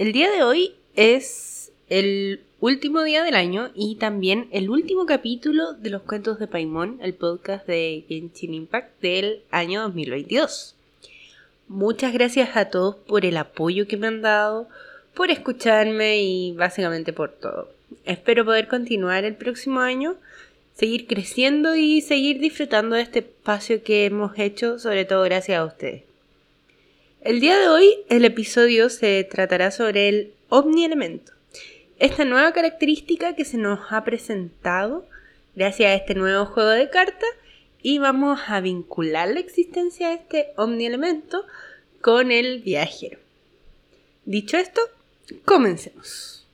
El día de hoy es el último día del año y también el último capítulo de los cuentos de Paimon, el podcast de Genshin Impact del año 2022. Muchas gracias a todos por el apoyo que me han dado, por escucharme y básicamente por todo. Espero poder continuar el próximo año, seguir creciendo y seguir disfrutando de este espacio que hemos hecho, sobre todo gracias a ustedes. El día de hoy el episodio se tratará sobre el omnielemento, esta nueva característica que se nos ha presentado gracias a este nuevo juego de cartas y vamos a vincular la existencia de este omnielemento con el viajero. Dicho esto, comencemos.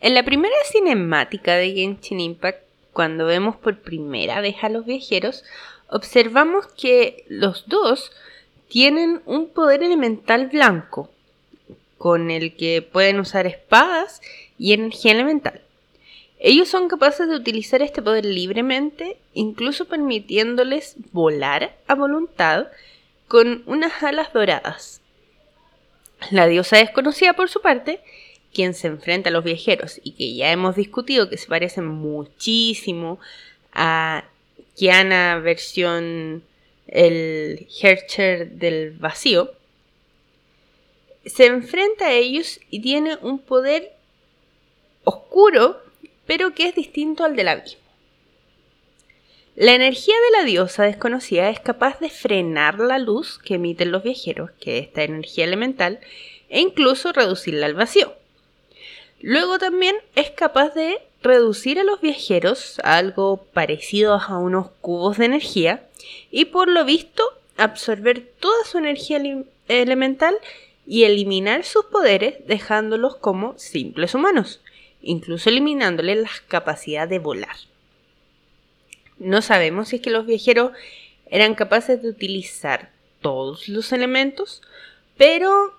En la primera cinemática de Genshin Impact, cuando vemos por primera vez a los viajeros, observamos que los dos tienen un poder elemental blanco, con el que pueden usar espadas y energía elemental. Ellos son capaces de utilizar este poder libremente, incluso permitiéndoles volar a voluntad con unas alas doradas. La diosa desconocida, por su parte, quien se enfrenta a los viajeros y que ya hemos discutido que se parecen muchísimo a Kiana versión el Hercher del vacío, se enfrenta a ellos y tiene un poder oscuro, pero que es distinto al del abismo. La energía de la diosa desconocida es capaz de frenar la luz que emiten los viajeros, que es esta energía elemental, e incluso reducirla al vacío. Luego también es capaz de reducir a los viajeros a algo parecido a unos cubos de energía y por lo visto absorber toda su energía elemental y eliminar sus poderes dejándolos como simples humanos, incluso eliminándoles la capacidad de volar. No sabemos si es que los viajeros eran capaces de utilizar todos los elementos, pero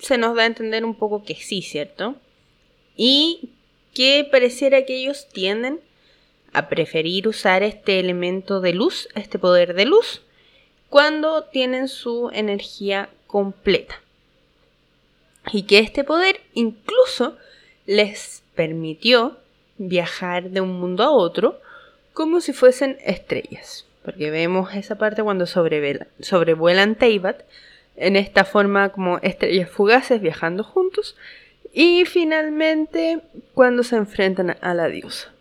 se nos da a entender un poco que sí, ¿cierto? Y que pareciera que ellos tienden a preferir usar este elemento de luz, este poder de luz, cuando tienen su energía completa. Y que este poder incluso les permitió viajar de un mundo a otro como si fuesen estrellas. Porque vemos esa parte cuando sobrevuelan, Teyvat en esta forma como estrellas fugaces viajando juntos. Y finalmente cuando se enfrentan a la diosa.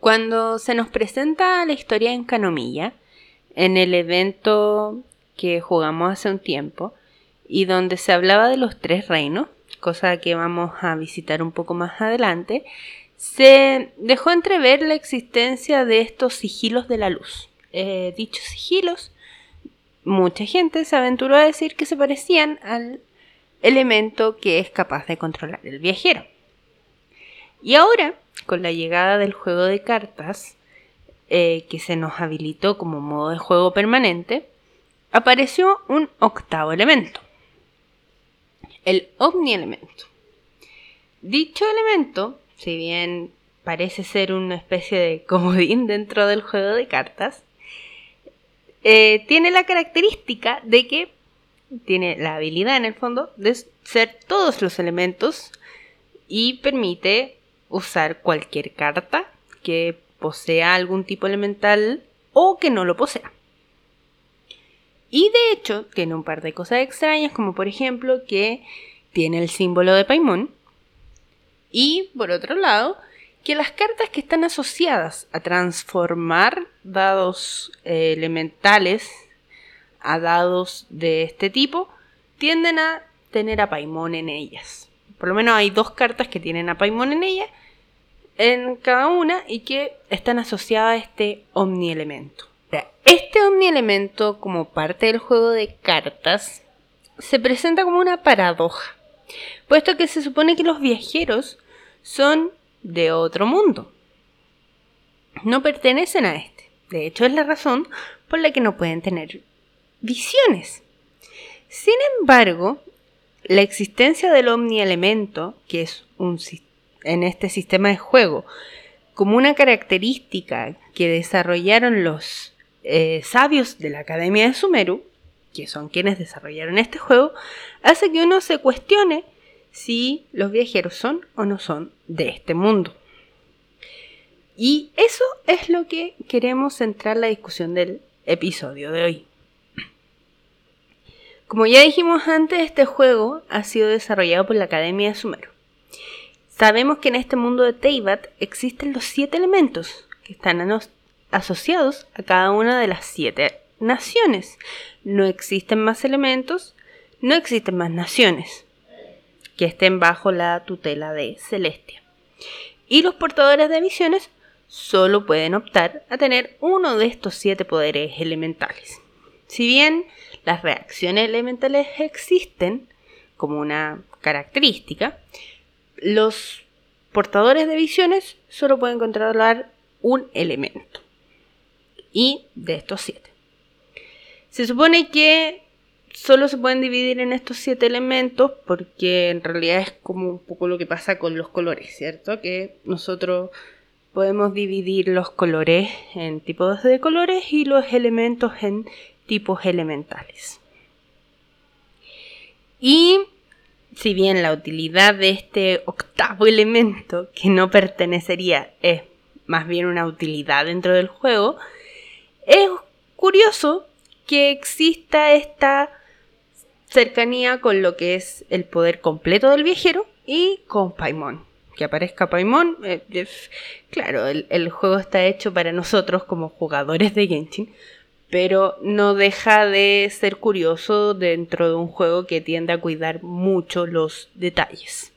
Cuando se nos presenta la historia en Canomilla, en el evento que jugamos hace un tiempo, y donde se hablaba de los tres reinos, cosa que vamos a visitar un poco más adelante, se dejó entrever la existencia de estos sigilos de la luz. Eh, dichos sigilos, mucha gente se aventuró a decir que se parecían al elemento que es capaz de controlar el viajero. Y ahora con la llegada del juego de cartas, eh, que se nos habilitó como modo de juego permanente, apareció un octavo elemento, el omnielemento. Dicho elemento, si bien parece ser una especie de comodín dentro del juego de cartas, eh, tiene la característica de que tiene la habilidad en el fondo de ser todos los elementos y permite usar cualquier carta que posea algún tipo elemental o que no lo posea. Y de hecho tiene un par de cosas extrañas como por ejemplo que tiene el símbolo de Paimon y por otro lado que las cartas que están asociadas a transformar dados eh, elementales a dados de este tipo tienden a tener a Paimon en ellas. Por lo menos hay dos cartas que tienen a Paimon en ellas en cada una y que están asociadas a este omnielemento. Este omnielemento, como parte del juego de cartas, se presenta como una paradoja, puesto que se supone que los viajeros son de otro mundo. No pertenecen a este. De hecho, es la razón por la que no pueden tener visiones. Sin embargo, la existencia del omnielemento, que es un en este sistema de juego como una característica que desarrollaron los eh, sabios de la Academia de Sumeru, que son quienes desarrollaron este juego, hace que uno se cuestione si los viajeros son o no son de este mundo. Y eso es lo que queremos centrar la discusión del episodio de hoy. Como ya dijimos antes, este juego ha sido desarrollado por la Academia de Sumero. Sabemos que en este mundo de Teyvat existen los siete elementos que están asociados a cada una de las siete naciones. No existen más elementos, no existen más naciones que estén bajo la tutela de Celestia. Y los portadores de visiones solo pueden optar a tener uno de estos siete poderes elementales. Si bien las reacciones elementales existen como una característica, los portadores de visiones solo pueden controlar un elemento. Y de estos siete. Se supone que solo se pueden dividir en estos siete elementos porque en realidad es como un poco lo que pasa con los colores, ¿cierto? Que nosotros podemos dividir los colores en tipos de colores y los elementos en tipos elementales. Y si bien la utilidad de este octavo elemento, que no pertenecería, es más bien una utilidad dentro del juego, es curioso que exista esta cercanía con lo que es el poder completo del viajero y con Paimon. Que aparezca Paimon, eh, claro, el, el, juego está hecho para nosotros como jugadores de Genshin, pero no deja de ser curioso dentro de un juego que tiende a cuidar mucho los detalles.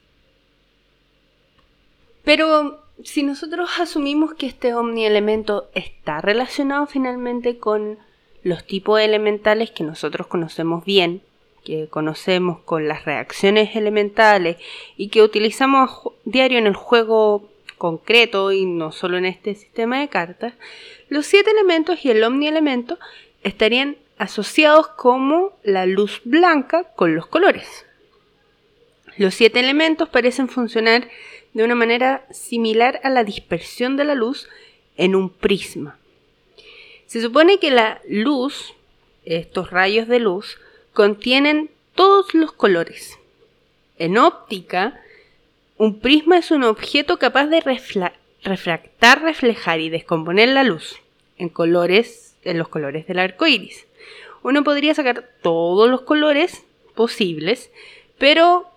Pero si nosotros asumimos que este omnielemento está relacionado finalmente con los tipos elementales que nosotros conocemos bien, que conocemos con las reacciones elementales y que utilizamos diario en el juego concreto y no solo en este sistema de cartas, los siete elementos y el omnielemento estarían asociados como la luz blanca con los colores. Los siete elementos parecen funcionar de una manera similar a la dispersión de la luz en un prisma. Se supone que la luz, estos rayos de luz, contienen todos los colores. En óptica, un prisma es un objeto capaz de refractar, reflejar y descomponer la luz en colores, en los colores del arco iris. Uno podría sacar todos los colores posibles, pero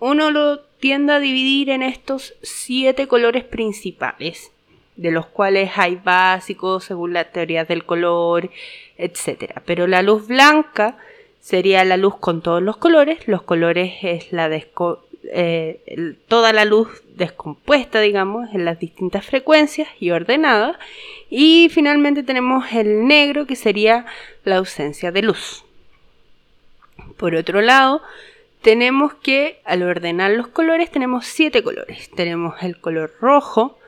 uno lo tiende a dividir en estos siete colores principales, de los cuales hay básicos según las teorías del color, etc. Pero la luz blanca sería la luz con todos los colores, los colores es la eh, toda la luz descompuesta, digamos, en las distintas frecuencias y ordenada. Y finalmente tenemos el negro, que sería la ausencia de luz. Por otro lado, tenemos que al ordenar los colores tenemos siete colores. Tenemos el color rojo,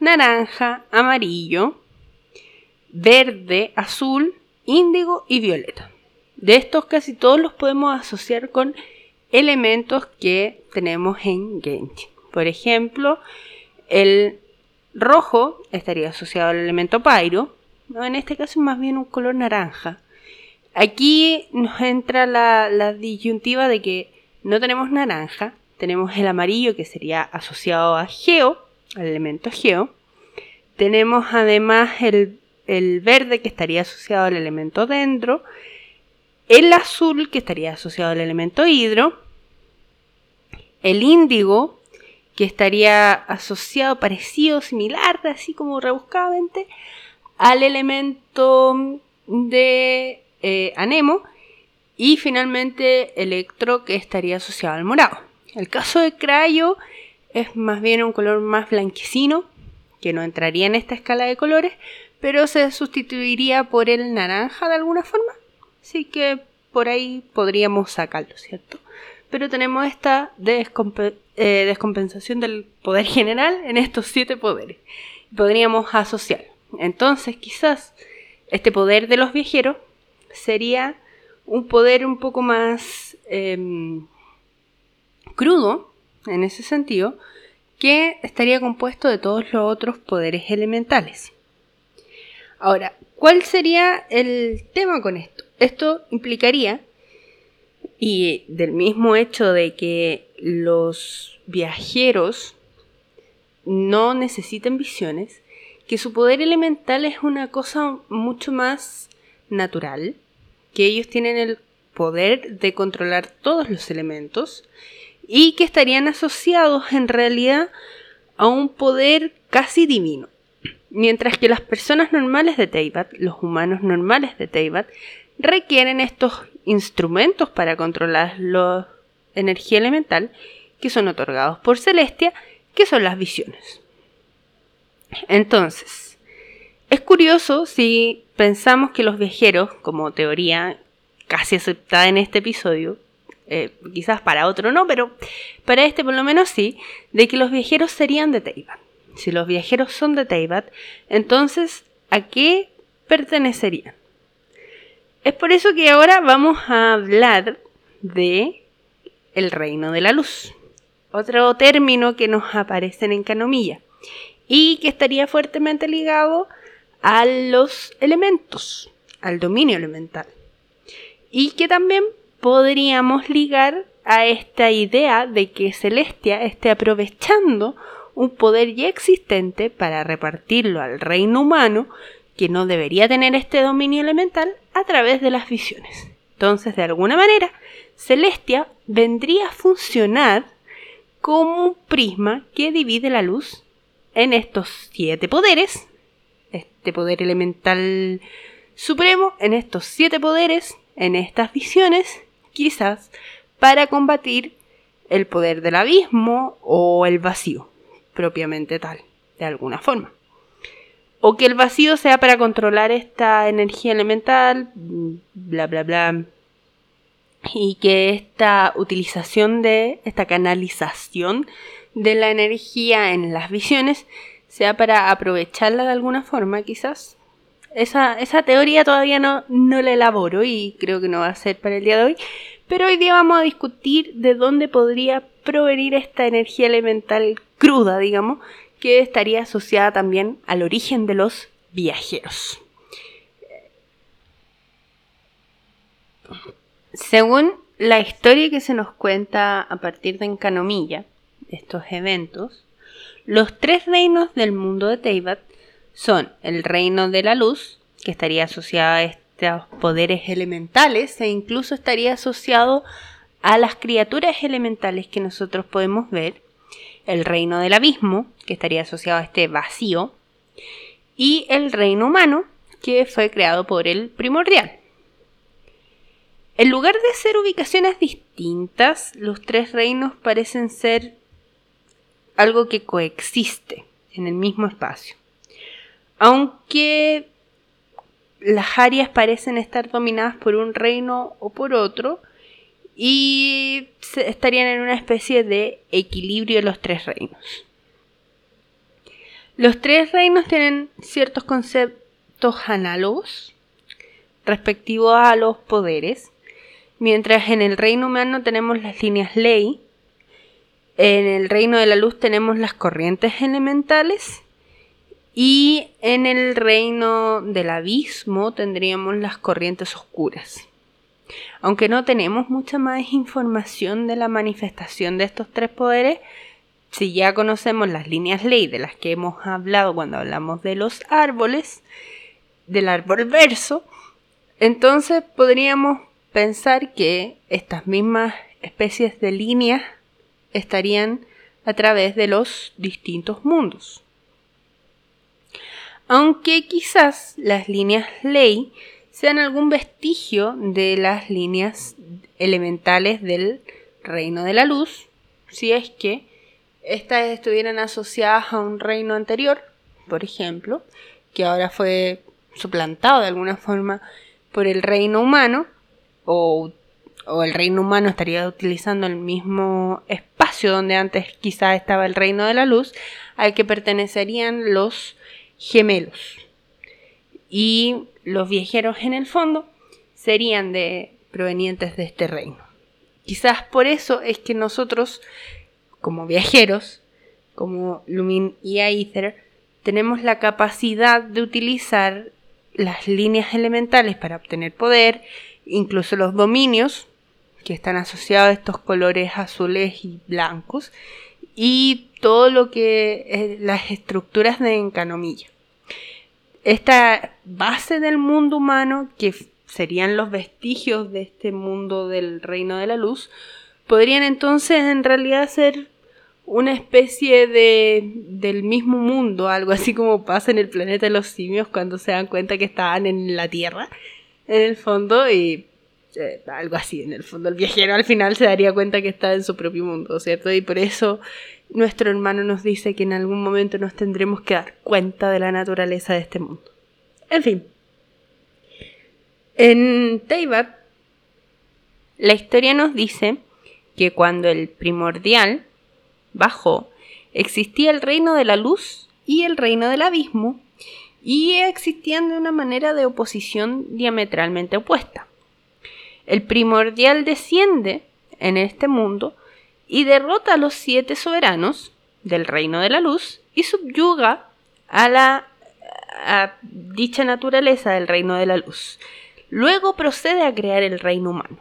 naranja, amarillo, verde, azul, índigo y violeta. De estos casi todos los podemos asociar con elementos que tenemos en Genshin. Por ejemplo, el rojo estaría asociado al elemento Pyro, en este caso más bien un color naranja. Aquí nos entra la, disyuntiva de que no tenemos naranja, tenemos el amarillo que sería asociado a Geo, al elemento Geo. Tenemos además el, el verde que estaría asociado al elemento Dendro el azul, que estaría asociado al elemento hidro, el índigo, que estaría asociado, parecido, similar, así como rebuscadamente, al elemento de eh, anemo, y finalmente electro, que estaría asociado al morado. El caso de crayo es más bien un color más blanquecino, que no entraría en esta escala de colores, pero se sustituiría por el naranja de alguna forma. Así que por ahí podríamos sacarlo, ¿cierto? Pero tenemos esta eh, descompensación del poder general en estos siete poderes. Podríamos asociar. Entonces, quizás este poder de los viajeros sería un poder un poco más em, crudo, en ese sentido, que estaría compuesto de todos los otros poderes elementales. Ahora, ¿cuál sería el tema con esto? Esto implicaría, y del mismo hecho de que los viajeros no necesiten visiones, que su poder elemental es una cosa mucho más natural, que ellos tienen el poder de controlar todos los elementos y que estarían asociados en realidad a un poder casi divino. Mientras que las personas normales de Teyvat, los humanos normales de Teyvat, requieren estos instrumentos para controlar la energía elemental que son otorgados por Celestia, que son las visiones. Entonces, es curioso si pensamos que los viajeros, como teoría casi aceptada en este episodio, eh, quizás para otro no, pero para este por lo menos sí, de que los viajeros serían de Teyvat. Si los viajeros son de Teyvat, entonces, ¿a qué pertenecerían? Es por eso que ahora vamos a hablar de el reino de la luz. Otro término que nos aparece en Canomilla y que estaría fuertemente ligado a los elementos, al dominio elemental. Y que también podríamos ligar a esta idea de que Celestia esté aprovechando un poder ya existente para repartirlo al reino humano, que no debería tener este dominio elemental, a través de las visiones. Entonces, de alguna manera, Celestia vendría a funcionar como un prisma que divide la luz en estos siete poderes, este poder elemental supremo, en estos siete poderes, en estas visiones, quizás para combatir el poder del abismo o el vacío propiamente tal, de alguna forma. O que el vacío sea para controlar esta energía elemental, bla, bla, bla. Y que esta utilización de, esta canalización de la energía en las visiones sea para aprovecharla de alguna forma, quizás. Esa, esa teoría todavía no, no la elaboro y creo que no va a ser para el día de hoy. Pero hoy día vamos a discutir de dónde podría provenir esta energía elemental cruda, digamos, que estaría asociada también al origen de los viajeros. Según la historia que se nos cuenta a partir de Encanomilla, estos eventos, los tres reinos del mundo de Teyvat son el reino de la luz, que estaría asociado a estos poderes elementales e incluso estaría asociado a las criaturas elementales que nosotros podemos ver, el reino del abismo, que estaría asociado a este vacío, y el reino humano, que fue creado por el primordial. En lugar de ser ubicaciones distintas, los tres reinos parecen ser algo que coexiste en el mismo espacio. Aunque las áreas parecen estar dominadas por un reino o por otro, y estarían en una especie de equilibrio los tres reinos. Los tres reinos tienen ciertos conceptos análogos respectivos a los poderes, mientras en el reino humano tenemos las líneas ley, en el reino de la luz tenemos las corrientes elementales y en el reino del abismo tendríamos las corrientes oscuras. Aunque no tenemos mucha más información de la manifestación de estos tres poderes, si ya conocemos las líneas ley de las que hemos hablado cuando hablamos de los árboles, del árbol verso, entonces podríamos pensar que estas mismas especies de líneas estarían a través de los distintos mundos. Aunque quizás las líneas ley sean algún vestigio de las líneas elementales del reino de la luz, si es que éstas estuvieran asociadas a un reino anterior, por ejemplo, que ahora fue suplantado de alguna forma por el reino humano, o, o el reino humano estaría utilizando el mismo espacio donde antes quizás estaba el reino de la luz, al que pertenecerían los gemelos. Y los viajeros en el fondo serían de provenientes de este reino. Quizás por eso es que nosotros, como viajeros, como Lumin y Aether, tenemos la capacidad de utilizar las líneas elementales para obtener poder incluso los dominios, que están asociados a estos colores azules y blancos, y todo lo que es las estructuras de encanomilla. Esta base del mundo humano, que serían los vestigios de este mundo del reino de la luz, podrían entonces en realidad ser una especie de del mismo mundo, algo así como pasa en el planeta de los simios cuando se dan cuenta que estaban en la Tierra, en el fondo, y eh, algo así, en el fondo el viajero al final se daría cuenta que está en su propio mundo, ¿cierto? Y por eso nuestro hermano nos dice que en algún momento nos tendremos que dar cuenta de la naturaleza de este mundo. En fin. En Teyvat, la historia nos dice que cuando el primordial bajó, existía el reino de la luz y el reino del abismo, y existían de una manera de oposición diametralmente opuesta. El primordial desciende en este mundo y derrota a los siete soberanos del reino de la luz y subyuga a la a dicha naturaleza del reino de la luz. Luego procede a crear el reino humano.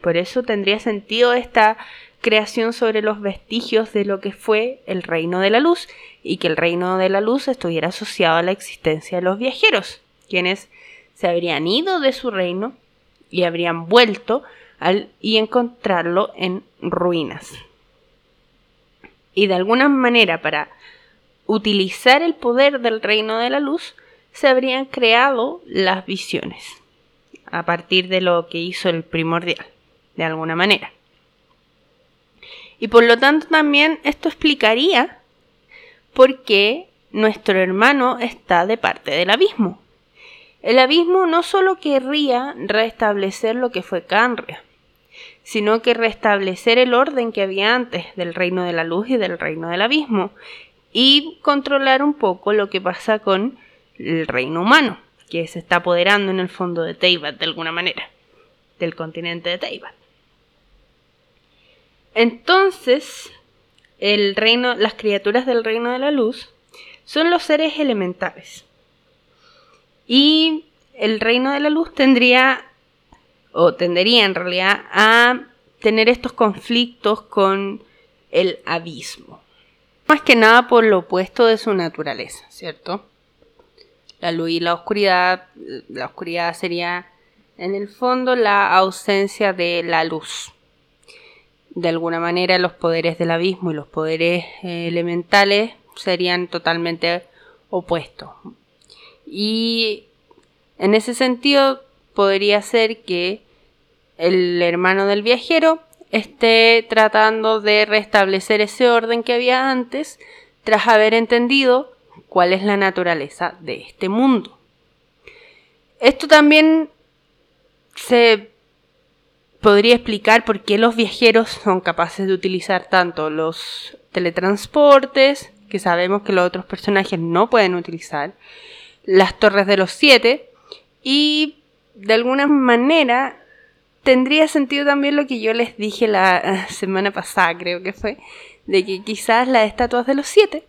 Por eso tendría sentido esta creación sobre los vestigios de lo que fue el reino de la luz y que el reino de la luz estuviera asociado a la existencia de los viajeros, quienes se habrían ido de su reino y habrían vuelto y encontrarlo en ruinas. Y de alguna manera para utilizar el poder del reino de la luz se habrían creado las visiones a partir de lo que hizo el primordial, de alguna manera. Y por lo tanto también esto explicaría por qué nuestro hermano está de parte del abismo. El abismo no solo querría restablecer lo que fue Canria, sino que restablecer el orden que había antes del reino de la luz y del reino del abismo, y controlar un poco lo que pasa con el reino humano, que se está apoderando en el fondo de Teyvat de alguna manera, del continente de Teyvat. Entonces, el reino, las criaturas del reino de la luz son los seres elementales. Y el reino de la luz tendría, o tendería en realidad, a tener estos conflictos con el abismo. Más que nada por lo opuesto de su naturaleza, ¿cierto? La luz y la oscuridad, la oscuridad sería en el fondo la ausencia de la luz de alguna manera los poderes del abismo y los poderes eh, elementales serían totalmente opuestos. Y en ese sentido podría ser que el hermano del viajero esté tratando de restablecer ese orden que había antes tras haber entendido cuál es la naturaleza de este mundo. Esto también se podría explicar por qué los viajeros son capaces de utilizar tanto los teletransportes, que sabemos que los otros personajes no pueden utilizar, las torres de los siete, y de alguna manera tendría sentido también lo que yo les dije la eh, semana pasada, creo que fue, de que quizás las estatuas de los siete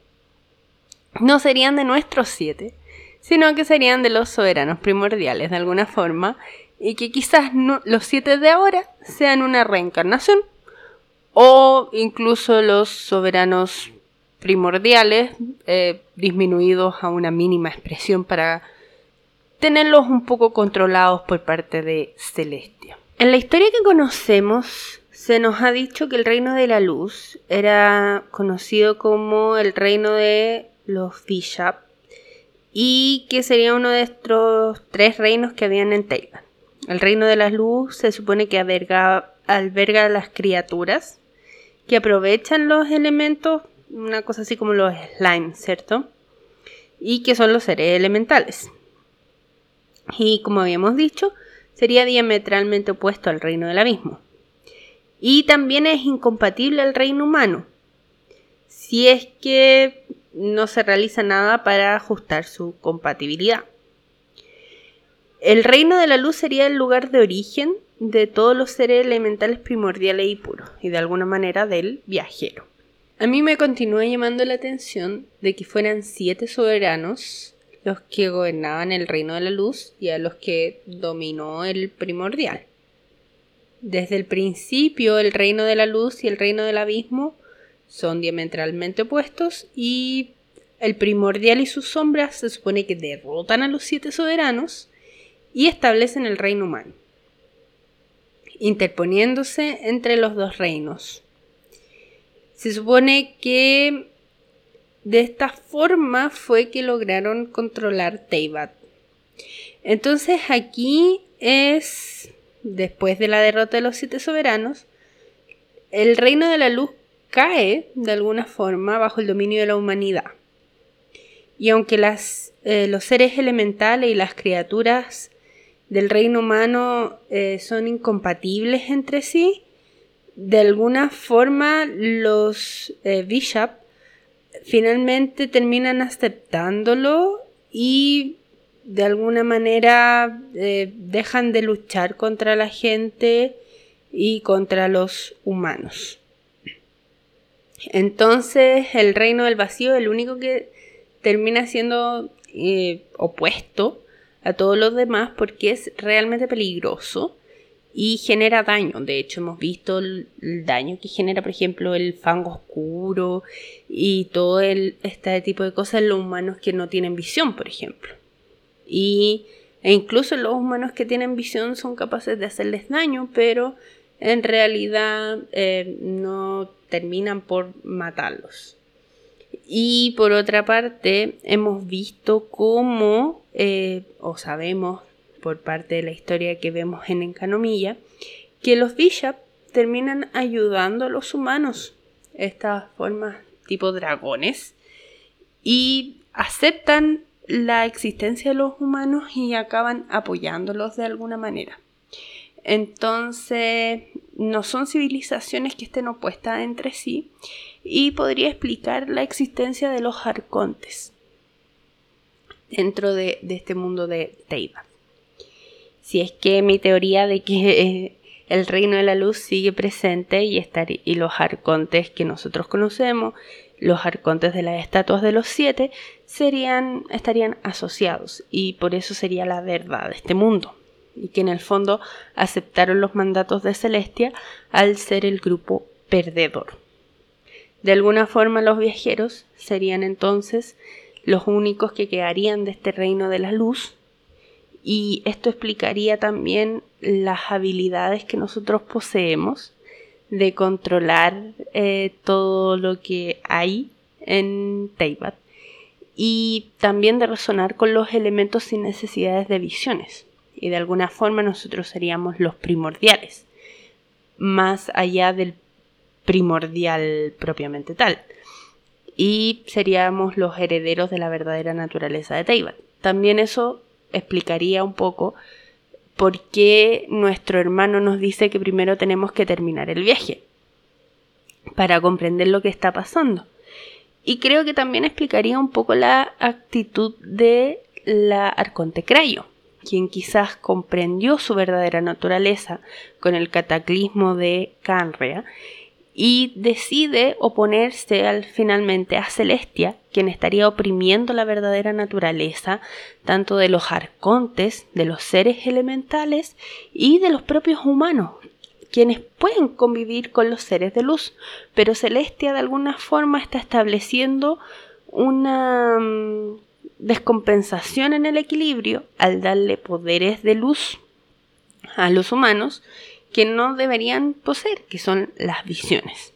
no serían de nuestros siete, sino que serían de los soberanos primordiales de alguna forma, y que quizás los siete de ahora sean una reencarnación o incluso los soberanos primordiales eh, disminuidos a una mínima expresión para tenerlos un poco controlados por parte de Celestia. En la historia que conocemos se nos ha dicho que el reino de la luz era conocido como el reino de los Bishop y que sería uno de estos tres reinos que habían en Taiwán. El reino de la luz se supone que alberga, alberga a las criaturas que aprovechan los elementos, una cosa así como los slime, ¿cierto? Y que son los seres elementales. Y como habíamos dicho, sería diametralmente opuesto al reino del abismo. Y también es incompatible al reino humano, si es que no se realiza nada para ajustar su compatibilidad. El reino de la luz sería el lugar de origen de todos los seres elementales primordiales y puros, y de alguna manera del viajero. A mí me continúa llamando la atención de que fueran siete soberanos los que gobernaban el reino de la luz y a los que dominó el primordial. Desde el principio el reino de la luz y el reino del abismo son diametralmente opuestos y el primordial y sus sombras se supone que derrotan a los siete soberanos y establecen el reino humano, interponiéndose entre los dos reinos. Se supone que de esta forma fue que lograron controlar Teyvat. Entonces aquí es, después de la derrota de los siete soberanos, el reino de la luz cae de alguna forma bajo el dominio de la humanidad. Y aunque las, eh, los seres elementales y las criaturas del reino humano eh, son incompatibles entre sí, de alguna forma los eh, Bishop finalmente terminan aceptándolo y de alguna manera eh, dejan de luchar contra la gente y contra los humanos. Entonces el reino del vacío es el único que termina siendo eh, opuesto a todos los demás porque es realmente peligroso y genera daño. De hecho, hemos visto el, daño que genera, por ejemplo, el fango oscuro y todo este tipo de cosas en los humanos que no tienen visión, por ejemplo. Y, e incluso los humanos que tienen visión son capaces de hacerles daño, pero en realidad eh, no terminan por matarlos. Y por otra parte, hemos visto cómo, eh, o sabemos por parte de la historia que vemos en Encanomilla, que los Bishop terminan ayudando a los humanos, estas formas tipo dragones, y aceptan la existencia de los humanos y acaban apoyándolos de alguna manera. Entonces, no son civilizaciones que estén opuestas entre sí y podría explicar la existencia de los arcontes dentro de, este mundo de Teiba si es que mi teoría de que eh, el reino de la luz sigue presente y, estar, y los arcontes que nosotros conocemos, los arcontes de las estatuas de los siete, serían, estarían asociados y por eso sería la verdad de este mundo y que en el fondo aceptaron los mandatos de Celestia al ser el grupo perdedor. De alguna forma los viajeros serían entonces los únicos que quedarían de este reino de la luz y esto explicaría también las habilidades que nosotros poseemos de controlar eh, todo lo que hay en Teyvat y también de resonar con los elementos sin necesidades de visiones. Y de alguna forma nosotros seríamos los primordiales, más allá del primordial propiamente tal. Y seríamos los herederos de la verdadera naturaleza de Teyvat. También eso explicaría un poco por qué nuestro hermano nos dice que primero tenemos que terminar el viaje para comprender lo que está pasando. Y creo que también explicaría un poco la actitud de la Arconte Crayo, quien quizás comprendió su verdadera naturaleza con el cataclismo de Canrea y decide oponerse al, finalmente a Celestia, quien estaría oprimiendo la verdadera naturaleza tanto de los arcontes, de los seres elementales y de los propios humanos, quienes pueden convivir con los seres de luz, pero Celestia de alguna forma está estableciendo una mm, descompensación en el equilibrio al darle poderes de luz a los humanos que no deberían poseer, que son las visiones.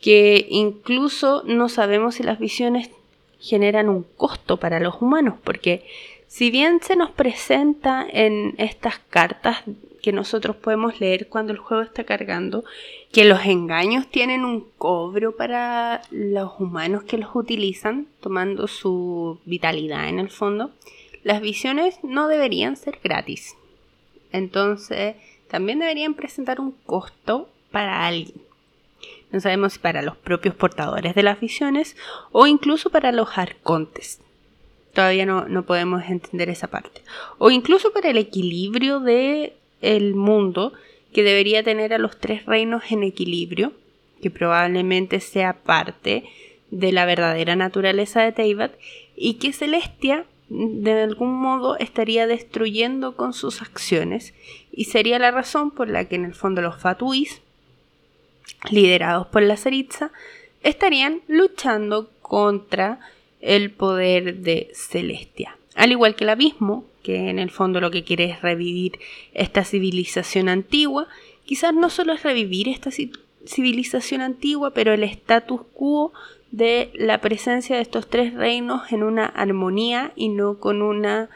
Que incluso no sabemos si las visiones generan un costo para los humanos, porque si bien se nos presenta en estas cartas que nosotros podemos leer cuando el juego está cargando, que los engaños tienen un cobro para los humanos que los utilizan, tomando su vitalidad en el fondo, las visiones no deberían ser gratis. Entonces, también deberían presentar un costo para alguien. No sabemos si para los propios portadores de las visiones o incluso para los arcontes. Todavía no, podemos entender esa parte. O incluso para el equilibrio del el mundo que debería tener a los tres reinos en equilibrio, que probablemente sea parte de la verdadera naturaleza de Teyvat, y que Celestia de algún modo estaría destruyendo con sus acciones y sería la razón por la que en el fondo los Fatuis, liderados por la Ceritza, estarían luchando contra el poder de Celestia. Al igual que el abismo, que en el fondo lo que quiere es revivir esta civilización antigua, quizás no solo es revivir esta civilización antigua, pero el status quo de la presencia de estos tres reinos en una armonía y no con una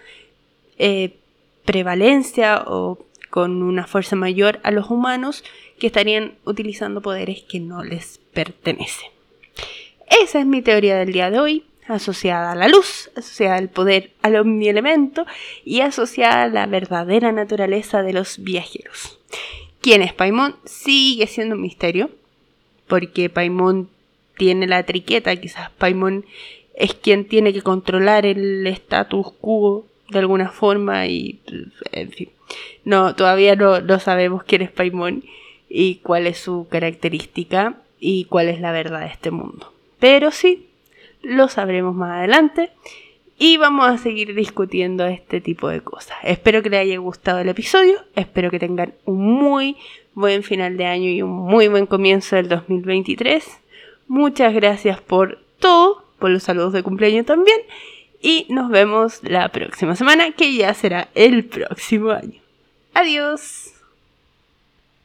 eh, prevalencia o con una fuerza mayor a los humanos que estarían utilizando poderes que no les pertenecen. Esa es mi teoría del día de hoy, asociada a la luz, asociada al poder al omnielemento y asociada a la verdadera naturaleza de los viajeros. ¿Quién es Paimon? Sigue siendo un misterio, porque Paimon tiene la triqueta, quizás Paimon es quien tiene que controlar el status quo de alguna forma y en fin. No, todavía no, no sabemos quién es Paimon y cuál es su característica y cuál es la verdad de este mundo. Pero sí, lo sabremos más adelante y vamos a seguir discutiendo este tipo de cosas. Espero que les haya gustado el episodio, espero que tengan un muy buen final de año y un muy buen comienzo del 2023. Muchas gracias por todo, por los saludos de cumpleaños también. Y nos vemos la próxima semana, que ya será el próximo año. Adiós.